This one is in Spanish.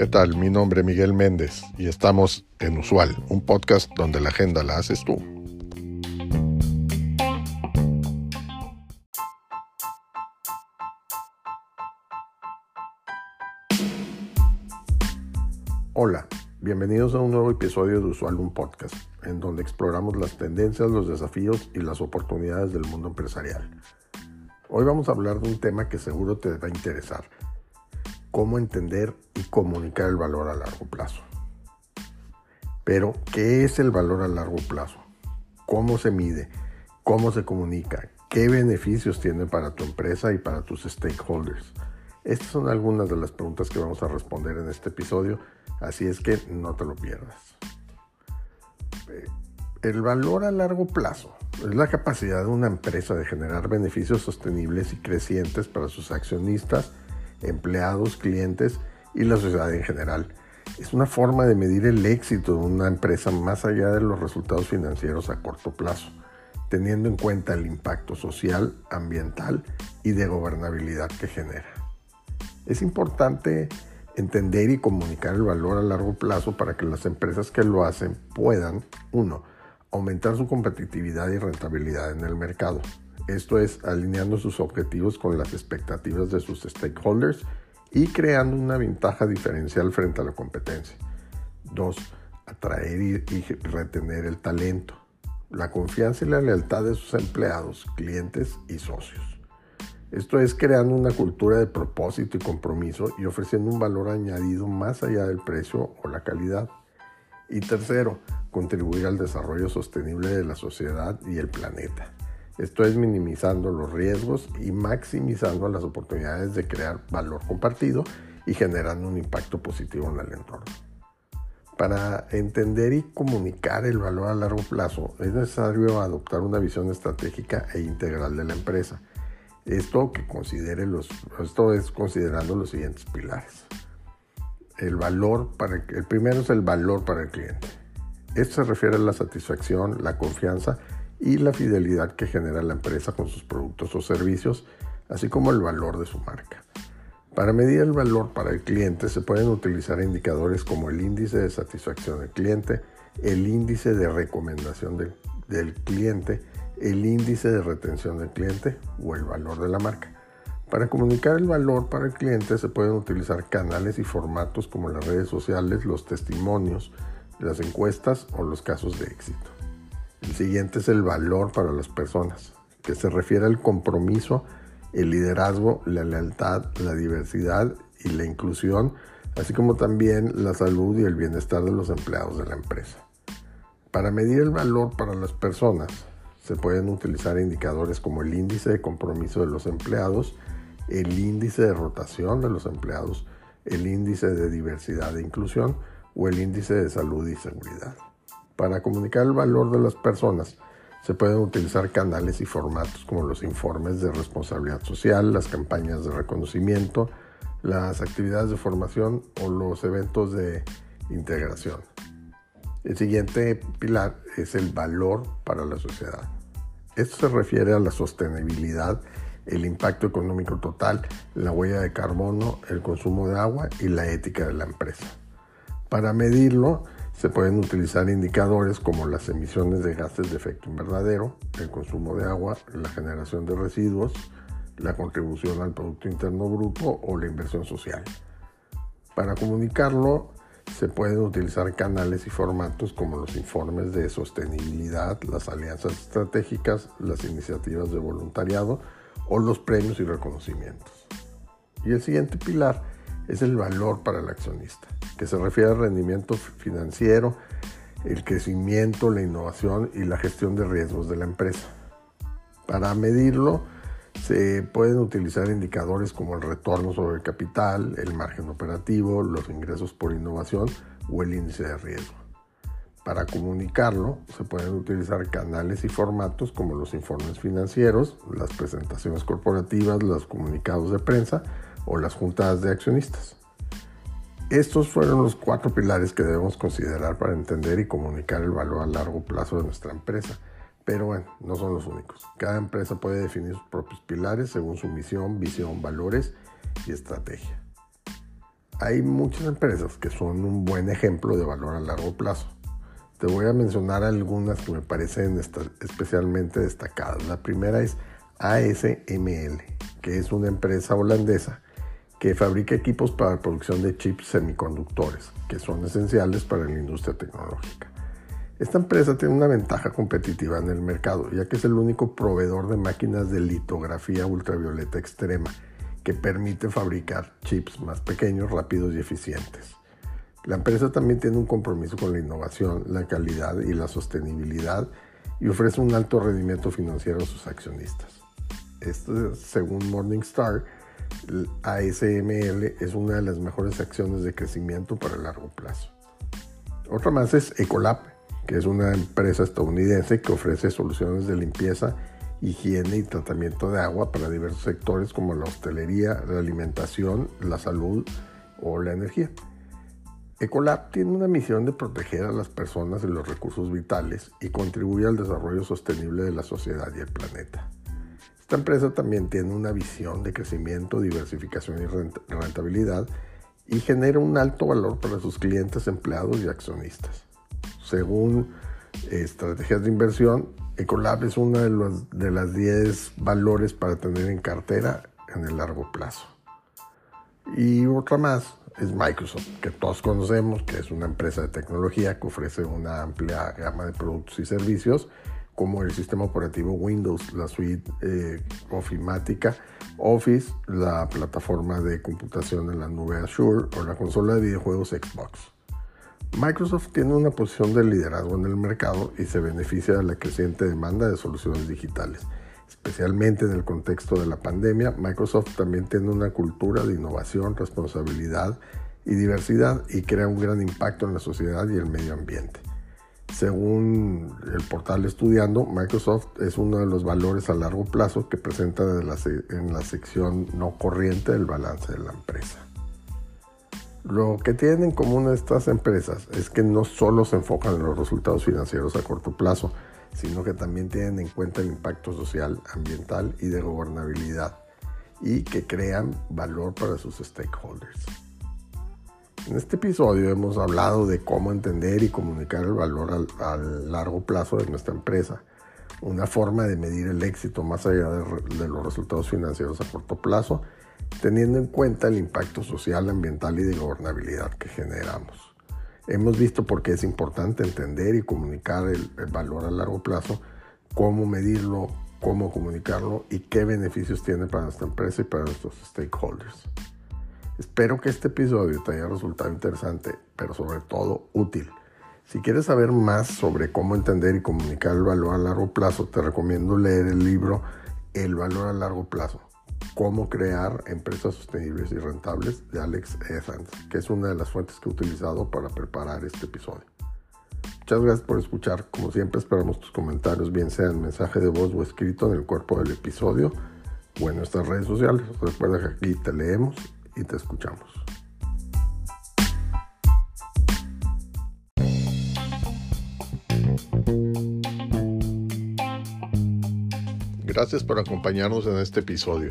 ¿Qué tal? Mi nombre es Miguel Méndez y estamos en Usual, un podcast donde la agenda la haces tú. Hola, bienvenidos a un nuevo episodio de Usual, un podcast, en donde exploramos las tendencias, los desafíos y las oportunidades del mundo empresarial. Hoy vamos a hablar de un tema que seguro te va a interesar, cómo entender y comunicar el valor a largo plazo. Pero, ¿qué es el valor a largo plazo? ¿Cómo se mide? ¿Cómo se comunica? ¿Qué beneficios tiene para tu empresa y para tus stakeholders? Estas son algunas de las preguntas que vamos a responder en este episodio Así es que no te lo pierdas. El valor a largo plazo es la capacidad de una empresa de generar beneficios sostenibles y crecientes para sus accionistas, empleados, clientes y la sociedad en general. Es una forma de medir el éxito de una empresa más allá de los resultados financieros a corto plazo, teniendo en cuenta el impacto social, ambiental y de gobernabilidad que genera. Es importante entender y comunicar el valor a largo plazo para que las empresas que lo hacen puedan, uno, aumentar su competitividad y rentabilidad en el mercado. Esto es alineando sus objetivos con las expectativas de sus stakeholders y creando una ventaja diferencial frente a la competencia. Dos, atraer y, y retener el talento, la confianza y la lealtad de sus empleados, clientes y socios. Esto es creando una cultura de propósito y compromiso y ofreciendo un valor añadido más allá del precio o la calidad. Y tercero, contribuir al desarrollo sostenible de la sociedad y el planeta. Esto es minimizando los riesgos y maximizando las oportunidades de crear valor compartido y generando un impacto positivo en el entorno. Para entender y comunicar el valor a largo plazo es necesario adoptar una visión estratégica e integral de la empresa esto que considere los, esto es considerando los siguientes pilares. El valor para el primero es el valor para el cliente. Esto se refiere a la satisfacción, la confianza y la fidelidad que genera la empresa con sus productos o servicios, así como el valor de su marca. Para medir el valor para el cliente se pueden utilizar indicadores como el índice de satisfacción del cliente, el índice de recomendación del, del cliente, el índice de retención del cliente o el valor de la marca. Para comunicar el valor para el cliente se pueden utilizar canales y formatos como las redes sociales, los testimonios, las encuestas o los casos de éxito. El siguiente es el valor para las personas, que se refiere al compromiso, el liderazgo, la lealtad, la diversidad y la inclusión, así como también la salud y el bienestar de los empleados de la empresa. Para medir el valor para las personas, se pueden utilizar indicadores como el índice de compromiso de los empleados, el índice de rotación de los empleados, el índice de diversidad e inclusión o el índice de salud y seguridad. Para comunicar el valor de las personas, se pueden utilizar canales y formatos como los informes de responsabilidad social, las campañas de reconocimiento, las actividades de formación o los eventos de integración. El siguiente pilar es el valor para la sociedad. Esto se refiere a la sostenibilidad, el impacto económico total, la huella de carbono, el consumo de agua y la ética de la empresa. Para medirlo, se pueden utilizar indicadores como las emisiones de gases de efecto invernadero, el consumo de agua, la generación de residuos, la contribución al Producto Interno Bruto o la inversión social. Para comunicarlo, se pueden utilizar canales y formatos como los informes de sostenibilidad, las alianzas estratégicas, las iniciativas de voluntariado o los premios y reconocimientos. Y el siguiente pilar es el valor para el accionista, que se refiere al rendimiento financiero, el crecimiento, la innovación y la gestión de riesgos de la empresa. Para medirlo, se pueden utilizar indicadores como el retorno sobre el capital, el margen operativo, los ingresos por innovación o el índice de riesgo. Para comunicarlo se pueden utilizar canales y formatos como los informes financieros, las presentaciones corporativas, los comunicados de prensa o las juntas de accionistas. Estos fueron los cuatro pilares que debemos considerar para entender y comunicar el valor a largo plazo de nuestra empresa Pero bueno, no son los únicos. Cada empresa puede definir sus propios pilares según su misión, visión, valores y estrategia. Hay muchas empresas que son un buen ejemplo de valor a largo plazo. Te voy a mencionar algunas que me parecen especialmente destacadas. La primera es ASML, que es una empresa holandesa que fabrica equipos para la producción de chips semiconductores, que son esenciales para la industria tecnológica. Esta empresa tiene una ventaja competitiva en el mercado, ya que es el único proveedor de máquinas de litografía ultravioleta extrema, que permite fabricar chips más pequeños, rápidos y eficientes. La empresa también tiene un compromiso con la innovación, la calidad y la sostenibilidad y ofrece un alto rendimiento financiero a sus accionistas. Esto, según Morningstar, ASML es una de las mejores acciones de crecimiento para el largo plazo. Otra más es Ecolab, que es una empresa estadounidense que ofrece soluciones de limpieza, higiene y tratamiento de agua para diversos sectores como la hostelería, la alimentación, la salud o la energía. Ecolab tiene una misión de proteger a las personas y los recursos vitales y contribuye al desarrollo sostenible de la sociedad y el planeta. Esta empresa también tiene una visión de crecimiento, diversificación y rentabilidad y genera un alto valor para sus clientes, empleados y accionistas. Según estrategias de inversión, Ecolab es una de, los, de las 10 valores para tener en cartera en el largo plazo. Y otra más es Microsoft, que todos conocemos, que es una empresa de tecnología que ofrece una amplia gama de productos y servicios como el sistema operativo Windows, la suite eh, ofimática Office, la plataforma de computación en la nube Azure o la consola de videojuegos Xbox. Microsoft tiene una posición de liderazgo en el mercado y se beneficia de la creciente demanda de soluciones digitales. Especialmente en el contexto de la pandemia, Microsoft también tiene una cultura de innovación, responsabilidad y diversidad y crea un gran impacto en la sociedad y el medio ambiente. Según el portal Estudiando, Microsoft es uno de los valores a largo plazo que presenta en la sección no corriente del balance de la empresa. Lo que tienen en común estas empresas es que no solo se enfocan en los resultados financieros a corto plazo, sino que también tienen en cuenta el impacto social, ambiental y de gobernabilidad, y que crean valor para sus stakeholders. En este episodio hemos hablado de cómo entender y comunicar el valor a largo plazo de nuestra empresa, una forma de medir el éxito más allá de, los resultados financieros a corto plazo, teniendo en cuenta el impacto social, ambiental y de gobernabilidad que generamos. Hemos visto por qué es importante entender y comunicar el valor a largo plazo, cómo medirlo, cómo comunicarlo y qué beneficios tiene para nuestra empresa y para nuestros stakeholders. Espero que este episodio te haya resultado interesante, pero sobre todo útil. Si quieres saber más sobre cómo entender y comunicar el valor a largo plazo, te recomiendo leer el libro El valor a largo plazo, cómo crear empresas sostenibles y rentables de Alex Evans, que es una de las fuentes que he utilizado para preparar este episodio. Muchas gracias por escuchar. Como siempre esperamos tus comentarios, bien sea en mensaje de voz o escrito en el cuerpo del episodio o en nuestras redes sociales. Recuerda que aquí te leemos y te escuchamos. Gracias por acompañarnos en este episodio.